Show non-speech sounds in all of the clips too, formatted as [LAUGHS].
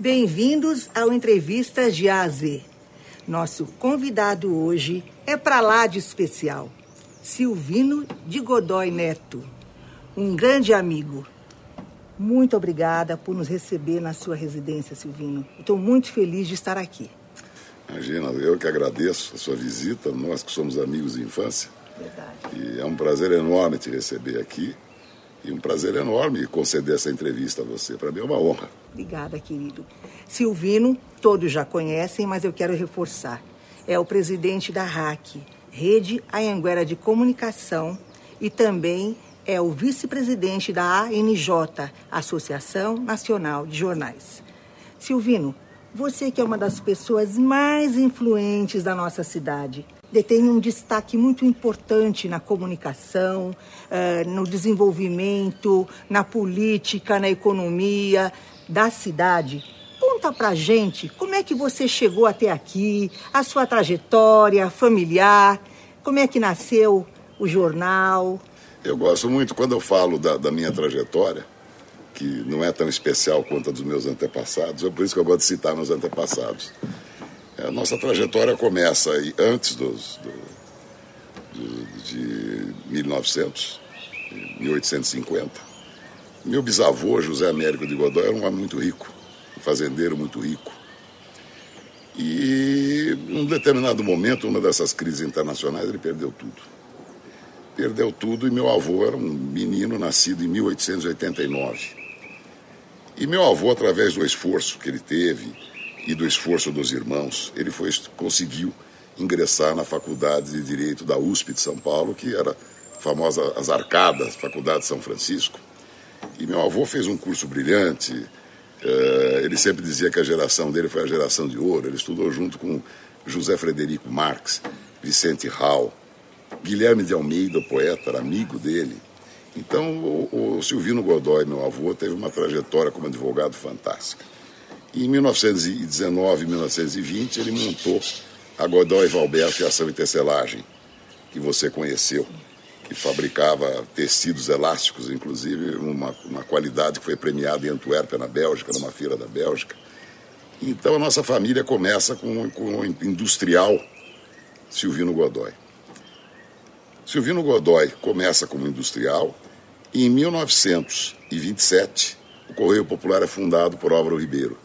Bem-vindos ao Entrevistas de A a Z. Nosso convidado hoje é para lá de especial, Silvino de Godoy Neto, um grande amigo. Muito obrigada por nos receber na sua residência, Silvino. Estou muito feliz de estar aqui. Imagina, eu que agradeço a sua visita, nós que somos amigos de infância. Verdade. E é um prazer enorme te receber aqui e um prazer enorme conceder essa entrevista a você. Para mim é uma honra. Obrigada, querido. Silvino, todos já conhecem, mas eu quero reforçar. É o presidente da RAC, Rede Anhanguera de Comunicação, e também é o vice-presidente da ANJ, Associação Nacional de Jornais. Silvino, você que é uma das pessoas mais influentes da nossa cidade, detém um destaque muito importante na comunicação, eh, no desenvolvimento, na política, na economia da cidade. Conta pra gente como é que você chegou até aqui, a sua trajetória familiar, como é que nasceu o jornal. Eu gosto muito, quando eu falo da, da minha trajetória, que não é tão especial quanto a dos meus antepassados, é por isso que eu gosto de citar meus antepassados. A nossa trajetória começa aí antes dos, do, do, de 1900, 1850. Meu bisavô, José Américo de Godoy, era um homem muito rico, um fazendeiro muito rico. E num determinado momento, uma dessas crises internacionais, ele perdeu tudo. Perdeu tudo e meu avô era um menino nascido em 1889. E meu avô, através do esforço que ele teve e do esforço dos irmãos, ele foi, conseguiu ingressar na Faculdade de Direito da USP de São Paulo, que era a famosa As Arcadas, Faculdade de São Francisco. E meu avô fez um curso brilhante. Eh, ele sempre dizia que a geração dele foi a geração de ouro. Ele estudou junto com José Frederico Marx, Vicente Hall, Guilherme de Almeida, poeta, era amigo dele. Então, o Silvino Godoy, meu avô, teve uma trajetória como advogado fantástica. E em 1919, 1920, ele montou a Godoy Valber Fiação e Tecelagem, que você conheceu, que fabricava tecidos elásticos, inclusive uma, uma qualidade que foi premiada em Antuérpia, na Bélgica, numa feira da Bélgica. Então, a nossa família começa com, com o industrial Silvino Godoy. Silvino Godoy começa como industrial e em 1927 o Correio Popular é fundado por Álvaro Ribeiro,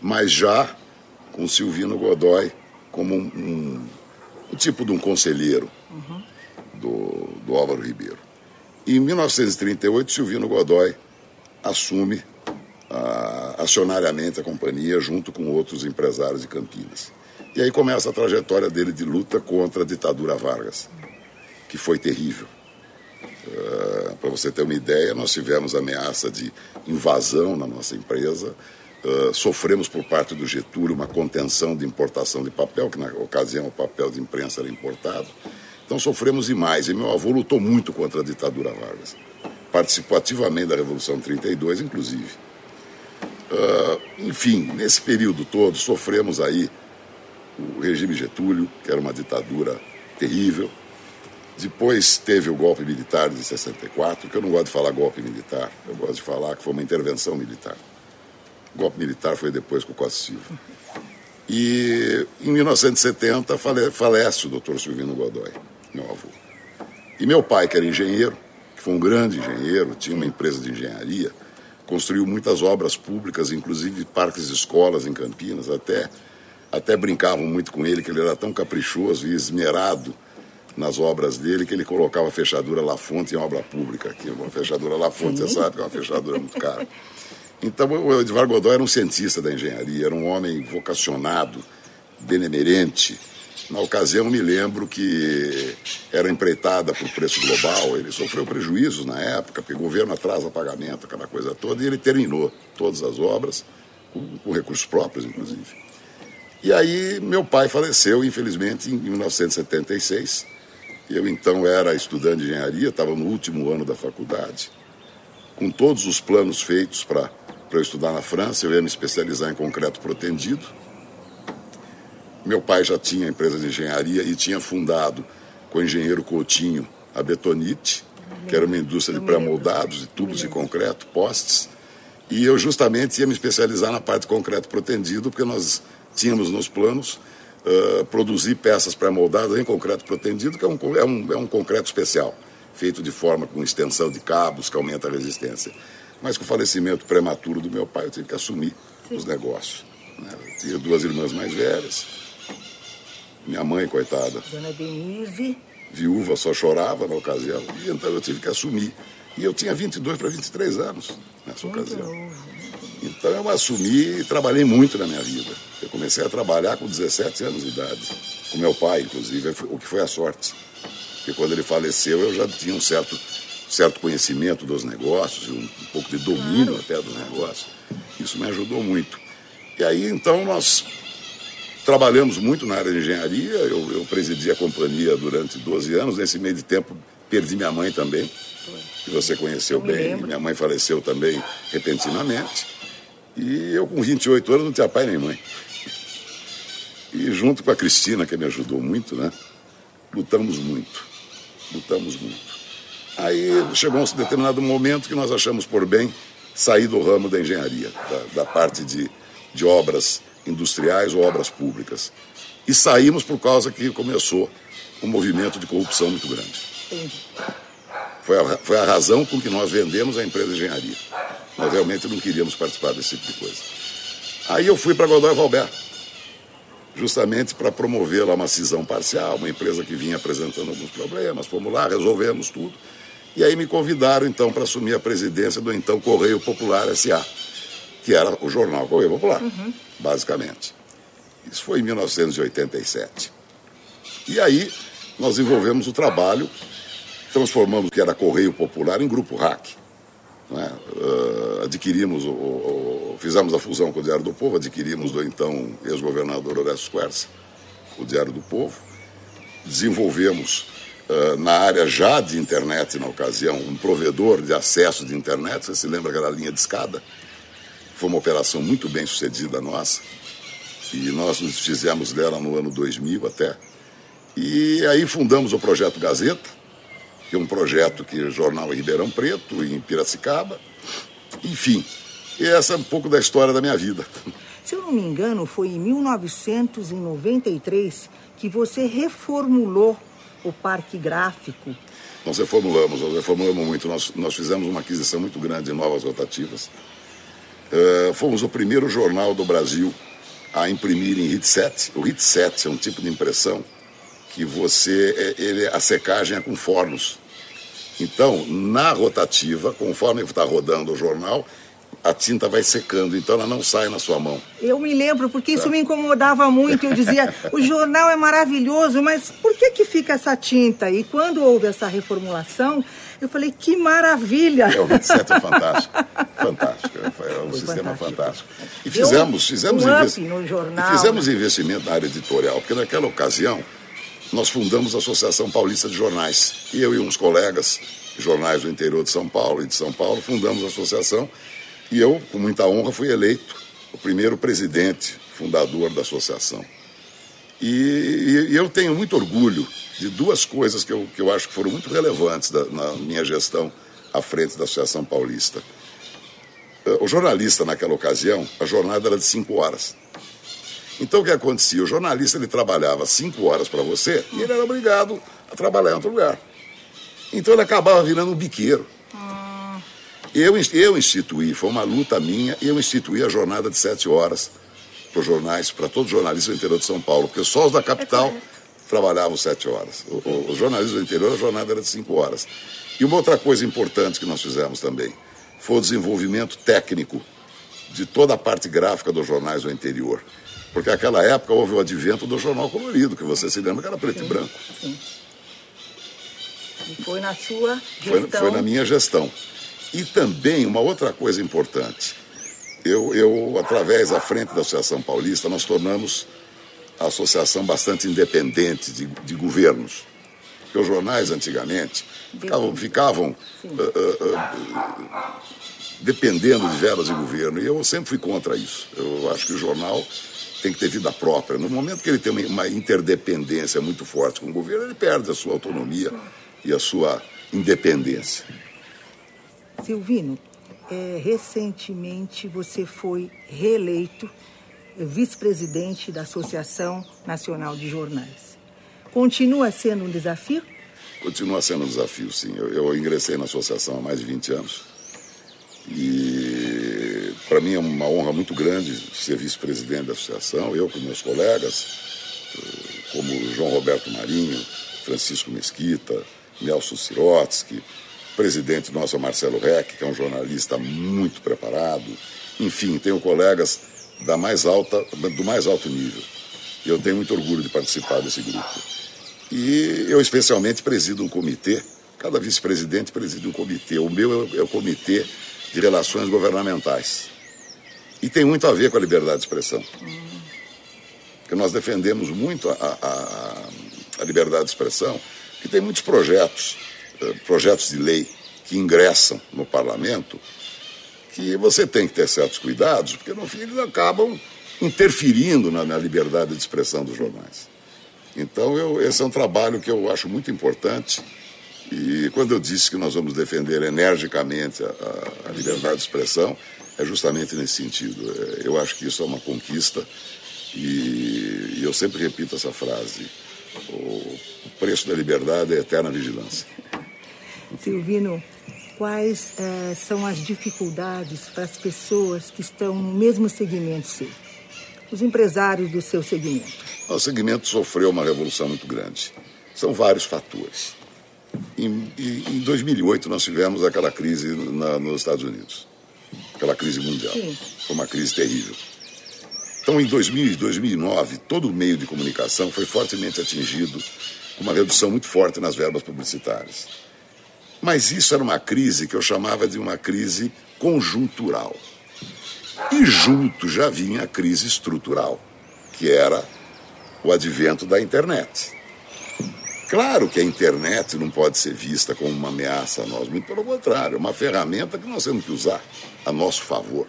mas já com Silvino Godoy como um, um, um tipo de um conselheiro uhum. do, do Álvaro Ribeiro. Em 1938 Silvino Godoy assume uh, acionariamente a companhia junto com outros empresários de Campinas. E aí começa a trajetória dele de luta contra a ditadura Vargas que foi terrível. Uh, Para você ter uma ideia, nós tivemos ameaça de invasão na nossa empresa, uh, sofremos por parte do Getúlio uma contenção de importação de papel, que na ocasião o papel de imprensa era importado. Então sofremos demais. E meu avô lutou muito contra a ditadura Vargas. Participou ativamente da Revolução 32, inclusive. Uh, enfim, nesse período todo sofremos aí o regime Getúlio, que era uma ditadura terrível. Depois teve o golpe militar de 64, que eu não gosto de falar golpe militar, eu gosto de falar que foi uma intervenção militar. O golpe militar foi depois com o Costa Silva. E em 1970 fale, falece o doutor Silvino Godoy, meu avô. E meu pai, que era engenheiro, que foi um grande engenheiro, tinha uma empresa de engenharia, construiu muitas obras públicas, inclusive parques e escolas em Campinas, até, até brincavam muito com ele, que ele era tão caprichoso e esmerado nas obras dele que ele colocava a fechadura La Fonte em obra pública. Aqui, uma fechadura La Fonte, você sabe que é uma fechadura muito cara. [LAUGHS] Então, o Edvar Godoy era um cientista da engenharia, era um homem vocacionado, benemerente. Na ocasião, me lembro que era empreitada por preço global, ele sofreu prejuízos na época, porque o governo atrasa pagamento, aquela coisa toda, e ele terminou todas as obras, com, com recursos próprios, inclusive. E aí, meu pai faleceu, infelizmente, em 1976 eu então era estudante de engenharia, estava no último ano da faculdade, com todos os planos feitos para eu estudar na França. Eu ia me especializar em concreto protendido. Meu pai já tinha empresa de engenharia e tinha fundado com o engenheiro Coutinho a Betonite, que era uma indústria de pré-moldados, de tubos de concreto, postes. E eu justamente ia me especializar na parte de concreto protendido, porque nós tínhamos nos planos uh, produzir peças pré-moldadas em concreto protendido, que é um, é, um, é um concreto especial, feito de forma com extensão de cabos, que aumenta a resistência. Mas com o falecimento prematuro do meu pai, eu tive que assumir Sim. os negócios. Né? Eu tinha duas irmãs mais velhas, minha mãe, coitada. Dona Denise. Viúva, só chorava na ocasião, e então eu tive que assumir. E eu tinha 22 para 23 anos nessa muito ocasião. Novo. Então eu assumi e trabalhei muito na minha vida. Eu comecei a trabalhar com 17 anos de idade, com meu pai, inclusive, o que foi a sorte. Porque quando ele faleceu eu já tinha um certo, certo conhecimento dos negócios, um, um pouco de domínio até dos negócios. Isso me ajudou muito. E aí então nós trabalhamos muito na área de engenharia, eu, eu presidi a companhia durante 12 anos, nesse meio de tempo perdi minha mãe também, que você conheceu bem, minha mãe faleceu também repentinamente. E eu, com 28 anos, não tinha pai nem mãe. E junto com a Cristina, que me ajudou muito, né? Lutamos muito. Lutamos muito. Aí chegou um determinado momento que nós achamos por bem sair do ramo da engenharia, da, da parte de, de obras industriais ou obras públicas. E saímos por causa que começou um movimento de corrupção muito grande. Foi a, foi a razão com que nós vendemos a empresa de engenharia. Nós realmente não queríamos participar desse tipo de coisa. Aí eu fui para Godoy Valber, justamente para promover lá uma cisão parcial, uma empresa que vinha apresentando alguns problemas, fomos lá, resolvemos tudo. E aí me convidaram então para assumir a presidência do então Correio Popular SA, que era o jornal Correio Popular, uhum. basicamente. Isso foi em 1987. E aí nós desenvolvemos o trabalho, transformamos o que era Correio Popular em Grupo Hack. Né? Uh, adquirimos, o, o, fizemos a fusão com o Diário do Povo, adquirimos do então ex-governador Horácio Quercia, o Diário do Povo, desenvolvemos uh, na área já de internet na ocasião um provedor de acesso de internet, você se lembra aquela linha de escada? Foi uma operação muito bem sucedida nossa e nós nos fizemos dela no ano 2000 até. E aí fundamos o projeto Gazeta, que é um projeto que o jornal em Ribeirão Preto, em Piracicaba. Enfim, essa é um pouco da história da minha vida. [LAUGHS] Se eu não me engano, foi em 1993 que você reformulou o Parque Gráfico. Nós reformulamos, nós reformulamos muito. Nós, nós fizemos uma aquisição muito grande de novas rotativas. Uh, fomos o primeiro jornal do Brasil a imprimir em HIT7. O HIT7 é um tipo de impressão que você, é, ele, a secagem é com fornos. Então, na rotativa, conforme está rodando o jornal, a tinta vai secando, então ela não sai na sua mão. Eu me lembro, porque isso tá. me incomodava muito. Eu dizia, [LAUGHS] o jornal é maravilhoso, mas por que, que fica essa tinta? E quando houve essa reformulação, eu falei, que maravilha! É, o 27 é [LAUGHS] fantástico. fantástico. É um Foi sistema fantástico. fantástico. E fizemos, fizemos, um investi no jornal, fizemos investimento na área editorial, porque naquela ocasião nós fundamos a Associação Paulista de Jornais. E eu e uns colegas, jornais do interior de São Paulo e de São Paulo, fundamos a associação. E eu, com muita honra, fui eleito o primeiro presidente fundador da associação. E, e, eu tenho muito orgulho de duas coisas que eu, que eu acho que foram muito relevantes da, na minha gestão à frente da Associação Paulista. O jornalista, naquela ocasião, a jornada era de cinco horas. Então o que acontecia? O jornalista ele trabalhava cinco horas para você e ele era obrigado a trabalhar em outro lugar. Então ele acabava virando um biqueiro. Eu, eu instituí, foi uma luta minha, eu instituí a jornada de sete horas para os jornais, para todos os jornalistas do interior de São Paulo, porque só os da capital é trabalhavam sete horas. Os jornalistas do interior, a jornada era de cinco horas. E uma outra coisa importante que nós fizemos também foi o desenvolvimento técnico de toda a parte gráfica dos jornais do interior. Porque naquela época houve o advento do jornal colorido, que você se lembra que era preto sim, e branco. Sim. E foi na sua gestão. Foi, foi, na minha gestão. E também uma outra coisa importante. Eu, eu, através da frente da Associação Paulista, nós tornamos a associação bastante independente de, de governos. Porque os jornais antigamente ficavam, ficavam uh, uh, uh, dependendo de velas de governo. E eu sempre fui contra isso. Eu acho que o jornal tem que ter vida própria. No momento que ele tem uma interdependência muito forte com o governo, ele perde a sua autonomia e a sua independência. Silvino, é, recentemente você foi reeleito vice-presidente da Associação Nacional de Jornais. Continua sendo um desafio? Continua sendo um desafio, sim. Eu, eu ingressei na associação há mais de 20 anos. E para mim é uma honra muito grande ser vice-presidente da associação, eu com meus colegas, como João Roberto Marinho, Francisco Mesquita, Nelson Sirotsky, presidente nosso Marcelo Reck, que é um jornalista muito preparado. Enfim, tenho colegas da mais alta, do mais alto nível. E eu tenho muito orgulho de participar desse grupo. E eu especialmente presido um comitê, cada vice-presidente preside um comitê. O meu é o Comitê de Relações Governamentais. E tem muito a ver com a liberdade de expressão. Porque nós defendemos muito a, a, a liberdade de expressão, que tem muitos projetos, projetos de lei que ingressam no parlamento que você tem que ter certos cuidados, porque no fim eles acabam interferindo na, na liberdade de expressão dos jornais. Então, eu, esse é um trabalho que eu acho muito importante. E quando eu disse que nós vamos defender energicamente a, a liberdade de expressão, é justamente nesse sentido. É, eu acho que isso é uma conquista e, e eu sempre repito essa frase: o preço da liberdade é eterna vigilância. Silvino, quais eh, são as dificuldades para as pessoas que estão no mesmo segmento seu? Os empresários do seu segmento. O segmento sofreu uma revolução muito grande. São vários fatores. Em, em 2008, nós tivemos aquela crise na, nos Estados Unidos aquela crise mundial. Sim. Foi uma crise terrível. Então, em 2000 2009, todo o meio de comunicação foi fortemente atingido com uma redução muito forte nas verbas publicitárias. Mas isso era uma crise que eu chamava de uma crise conjuntural. E junto já vinha a crise estrutural, que era o advento da internet. Claro que a internet não pode ser vista como uma ameaça a nós, muito pelo contrário, é uma ferramenta que nós temos que usar a nosso favor,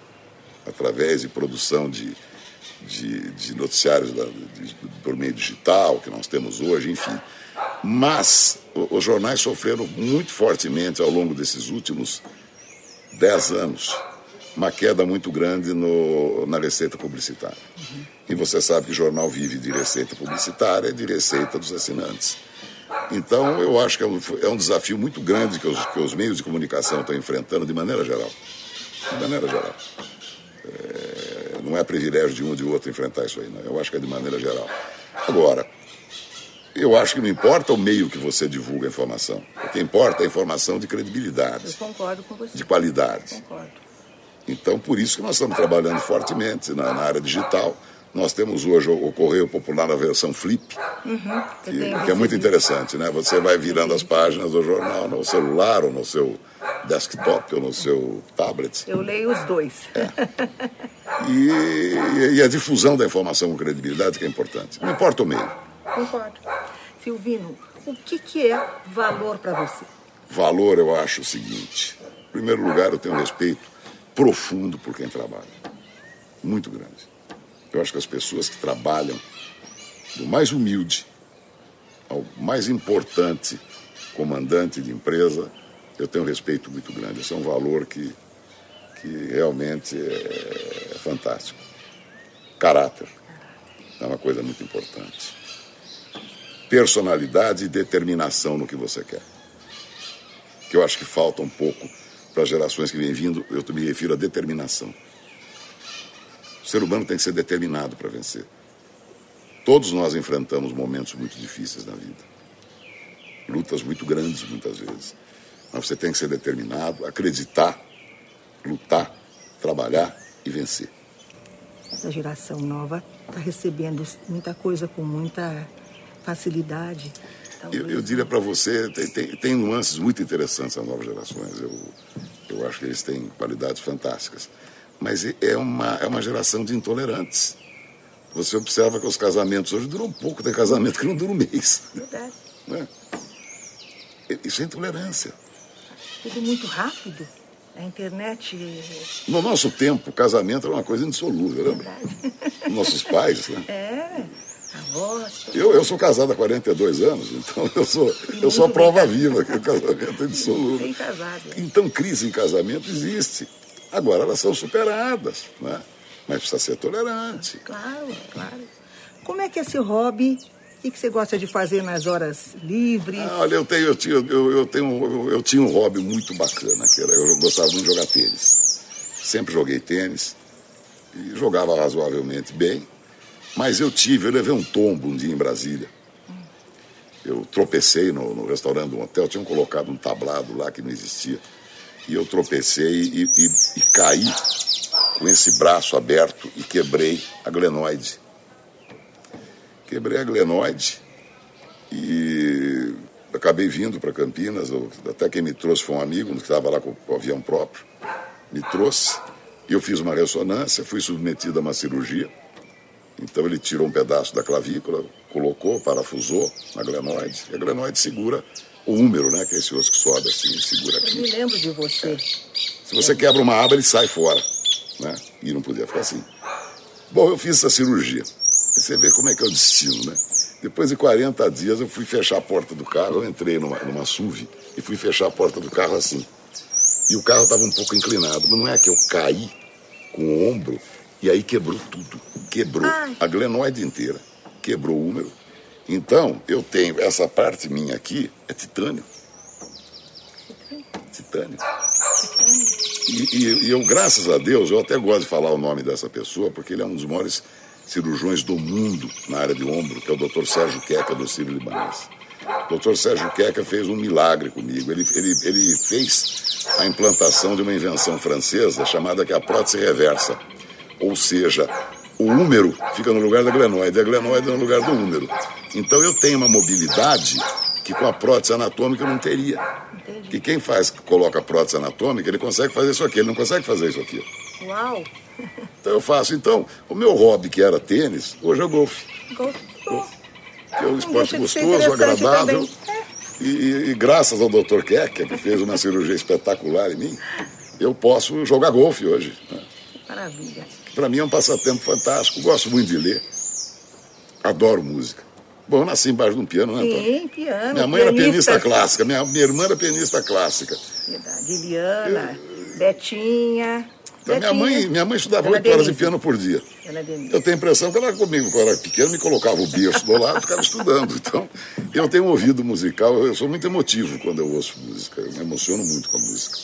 através de produção de, de, de noticiários da, de, por meio digital que nós temos hoje, enfim. Mas os jornais sofreram muito fortemente ao longo desses últimos dez anos uma queda muito grande no, na receita publicitária. Uhum. E você sabe que o jornal vive de receita publicitária e de receita dos assinantes. Então, eu acho que é um, é um desafio muito grande que os, que os, meios de comunicação estão enfrentando de maneira geral. De maneira geral. É, não é privilégio de um ou de outro enfrentar isso aí, não. Eu acho que é de maneira geral. Agora, eu acho que não importa o meio que você divulga a informação. O que importa é a informação de credibilidade. Eu concordo com você. De qualidade. Eu concordo. Então, por isso que nós estamos trabalhando fortemente na, na área digital nós temos hoje o, Correio Popular na versão Flip, uhum, que, que, é muito interessante, né? Você vai virando as páginas do jornal no celular ou no seu desktop ou no seu tablet. Eu leio os dois. É. E, e, a difusão da informação com credibilidade que é importante. Não importa o meio. Concordo. Silvino, o que, que é valor para você? Valor, eu acho o seguinte. Em primeiro lugar, eu tenho um respeito profundo por quem trabalha. Muito grande. Eu acho que as pessoas que trabalham do mais humilde ao mais importante comandante de empresa, eu tenho um respeito muito grande. Esse é um valor que, que realmente é, é fantástico. Caráter é uma coisa muito importante. Personalidade e determinação no que você quer. Que eu acho que falta um pouco para as gerações que vêm vindo, eu me refiro à determinação. O ser humano tem que ser determinado para vencer. Todos nós enfrentamos momentos muito difíceis na vida. Lutas muito grandes, muitas vezes. Mas você tem que ser determinado, acreditar, lutar, trabalhar e vencer. Essa geração nova está recebendo muita coisa com muita facilidade. Eu, eu, diria para você, tem, tem, tem, nuances muito interessantes as novas gerações. Eu, eu acho que eles têm qualidades fantásticas mas é uma, é uma geração de intolerantes. Você observa que os casamentos hoje duram pouco, tem casamento que não dura um mês. Verdade. Né? Isso é intolerância. Tudo muito rápido. A internet. No nosso tempo, casamento era uma coisa indissolúvel, lembra? Nossos pais, né? É. Eu, eu sou casado há 42 anos, então eu sou, eu sou a prova viva que o casamento é. Bem casado. Então, crise em casamento existe. Agora elas são superadas, né? mas precisa ser tolerante. Claro, claro. Como é que é esse hobby? O que, você gosta de fazer nas horas livres? Ah, olha, eu tenho, eu, tinha, eu, eu, tenho, eu, eu tinha um hobby muito bacana, que era eu gostava muito de jogar tênis. Sempre joguei tênis e jogava razoavelmente bem, mas eu tive, eu levei um tombo um dia em Brasília. Eu tropecei no, no restaurante do hotel, tinham colocado um tablado lá que não existia. E eu tropecei e, e, e caí com esse braço aberto e quebrei a glenoide. Quebrei a glenoide e acabei vindo para Campinas. Até quem me trouxe foi um amigo que estava lá com o avião próprio. Me trouxe. Eu fiz uma ressonância, fui submetido a uma cirurgia. Então ele tirou um pedaço da clavícula, colocou, parafusou na glenoide. E a glenoide segura o húmero, né? Que é esse osso que sobe assim, segura aqui. Eu me lembro de você. Se você quebra uma aba, ele sai fora né? E não podia ficar assim. Bom, eu fiz essa cirurgia. Você vê como é que é o destino, né? Depois de 40 dias eu fui fechar a porta do carro, eu entrei numa, numa SUV e fui fechar a porta do carro assim. E o carro estava um pouco inclinado, mas não é que eu caí com o ombro e aí quebrou tudo. Quebrou Ai. a glenoide inteira. Quebrou o húmero. Então, eu tenho essa parte minha aqui, é titânio. Titânio. E, e, e, eu, graças a Deus, eu até gosto de falar o nome dessa pessoa, porque ele é um dos maiores cirurgiões do mundo na área de ombro, que é o Dr. Sérgio Queca, do Sírio Libanês. O Dr. Sérgio Queca fez um milagre comigo. Ele, ele, ele fez a implantação de uma invenção francesa chamada que é a prótese reversa. Ou seja, o húmero fica no lugar da glenoide, a glenoide no lugar do húmero. Então eu tenho uma mobilidade que com a prótese anatômica eu não teria. Entendi. Que quem faz, coloca a prótese anatômica, ele consegue fazer isso aqui, ele não consegue fazer isso aqui. Uau! Então eu faço. Então, o meu hobby, que era tênis, hoje é golfe. Golfe. golfe. Que é um esporte gostoso, agradável. É. E, e, e, graças ao Dr. Keck, que fez uma cirurgia espetacular em mim, eu posso jogar golfe hoje. Né? Maravilha. Para mim é um passatempo fantástico. Gosto muito de ler. Adoro música. Bom, eu nasci embaixo de um piano, né, Sim, piano. Minha mãe pianista, era pianista clássica, minha, minha irmã era pianista clássica. Verdade. Eliana, eu... Betinha. Então, minha, mãe, minha mãe estudava oito horas de piano por dia. Eu tenho a impressão que ela comigo, quando era pequeno, me colocava o berço do lado e ficava estudando. Então, eu tenho um ouvido musical, eu sou muito emotivo quando eu ouço música. Eu me emociono muito com a música.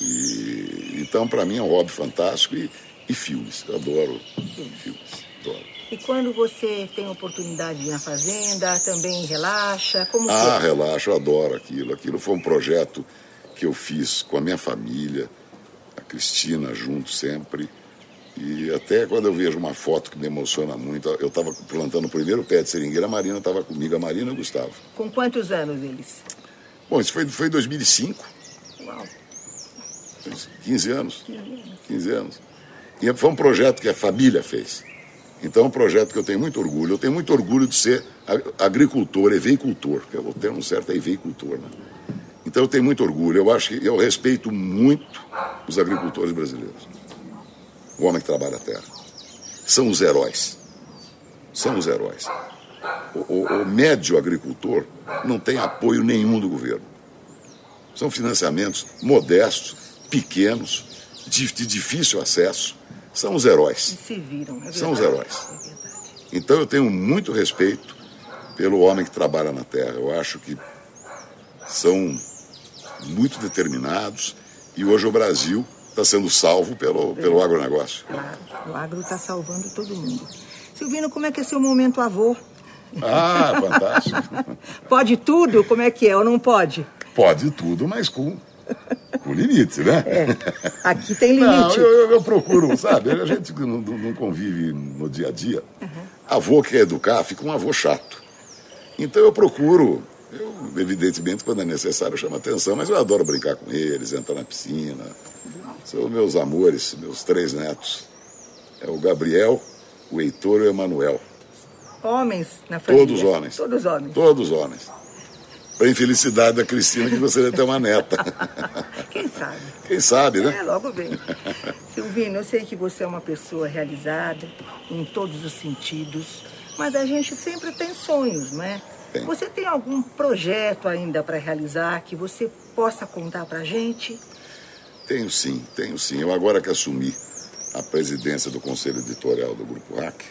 E, então, para mim, é um hobby fantástico e, e filmes. Eu adoro filmes. Adoro. E quando você tem oportunidade de ir na fazenda, também relaxa? Como ah, é? relaxa, eu adoro aquilo. Aquilo foi um projeto que eu fiz com a minha família, a Cristina junto sempre. E até quando eu vejo uma foto que me emociona muito, eu estava plantando o primeiro pé de seringueira, a Marina estava comigo, a Marina e o Gustavo. Com quantos anos eles? Bom, isso foi, foi em 2005. Uau! 15 anos. 15 anos. 15 anos. E foi um projeto que a família fez. Então é um projeto que eu tenho muito orgulho. Eu tenho muito orgulho de ser agricultor, eveicultor, que o termo certo é eveicultor. Né? Então eu tenho muito orgulho. Eu acho que eu respeito muito os agricultores brasileiros. O homem que trabalha a terra. São os heróis. São os heróis. O, o, o médio agricultor não tem apoio nenhum do governo. São financiamentos modestos, pequenos, de, de difícil acesso são os heróis. se viram, é São os heróis. É então eu tenho muito respeito pelo homem que trabalha na terra. Eu acho que são muito determinados e hoje o Brasil está sendo salvo pelo, pelo agronegócio. Claro, o agro está salvando todo mundo. Silvino, como é que é seu momento avô? Ah, fantástico. [LAUGHS] pode tudo? Como é que é ou não pode? Pode tudo, mas com com limite, né? É. Aqui tem limite. Não, eu, eu, procuro, sabe? A gente não, não, convive no dia a dia. Uhum. Avô que quer educar, fica um avô chato. Então eu procuro, eu, evidentemente, quando é necessário, chamo atenção, mas eu adoro brincar com eles, entrar na piscina. São meus amores, meus três netos. É o Gabriel, o Heitor e o Emanuel. Homens na família? Todos homens. Todos homens. Todos homens para a infelicidade da Cristina que você deve ter uma neta. [LAUGHS] Quem sabe? Quem sabe, né? É, logo bem. Silvino, eu sei que você é uma pessoa realizada em todos os sentidos, mas a gente sempre tem sonhos, não é? Tem. Você tem algum projeto ainda para realizar que você possa contar para a gente? Tenho sim, tenho sim. Eu agora que assumi a presidência do Conselho Editorial do Grupo RAC,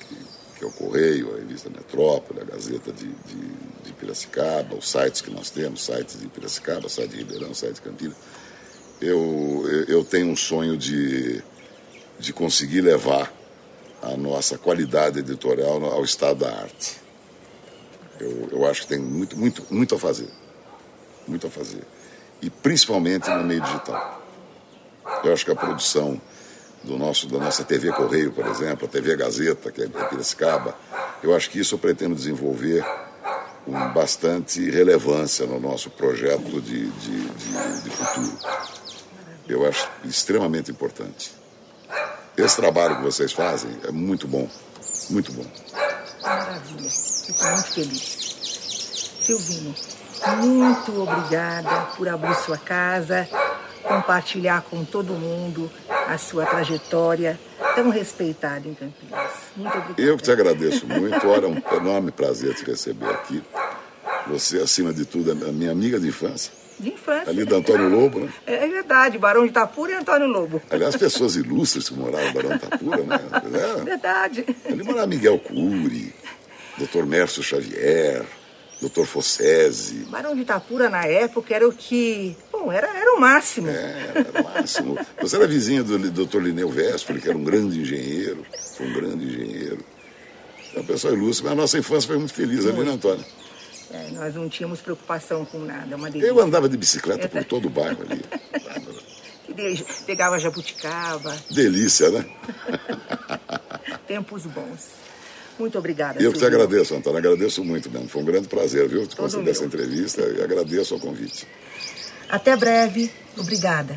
que, que é o Correio, a revista Metrópole, a Gazeta de, de, de Piracicaba, os sites que nós temos, sites de Piracicaba, site de Ribeirão, site de Campinas, eu, eu tenho um sonho de, de conseguir levar a nossa qualidade editorial ao estado da arte. Eu, eu acho que tem muito, muito, muito a fazer. Muito a fazer. E principalmente no meio digital. Eu acho que a produção do nosso, da nossa TV Correio, por exemplo, a TV Gazeta, que é em Piracicaba, eu acho que isso eu pretendo desenvolver com bastante relevância no nosso projeto de, de, de, de futuro. Eu acho extremamente importante. Esse trabalho que vocês fazem é muito bom, muito bom. Maravilha, fico muito feliz. Silvino, muito obrigada por abrir sua casa, compartilhar com todo mundo a sua trajetória tão respeitada em Campinas. Muito obrigada. Eu que te agradeço muito. Olha, é um enorme prazer te receber aqui. Você, acima de tudo, é minha amiga de infância. De infância. Ali do Antônio Lobo, né? É verdade, Barão de Itapura e Antônio Lobo. Aliás, pessoas ilustres que moraram no Barão de Itapura, né? [LAUGHS] É. Verdade. Ali morava Miguel Cury, Dr. Mércio Xavier, Dr. Fossese. Barão de Itapura, na época, era o que... Bom, era, era o máximo. É, era o máximo. Você era vizinho do Dr. Lineu Véspoli, que era um grande engenheiro. Foi um grande engenheiro. É uma pessoa ilustre, mas a nossa infância foi muito feliz ali, né, Antônio? É, nós não tínhamos preocupação com nada, é uma delícia. Eu andava de bicicleta por todo o bairro ali. [LAUGHS] Pegava jabuticaba. Delícia, né? Tempos bons. Muito obrigada. Eu que te agradeço, Antônio. Agradeço muito mesmo. Foi um grande prazer, viu? Te conceder essa entrevista e agradeço o convite. Até breve. Obrigada.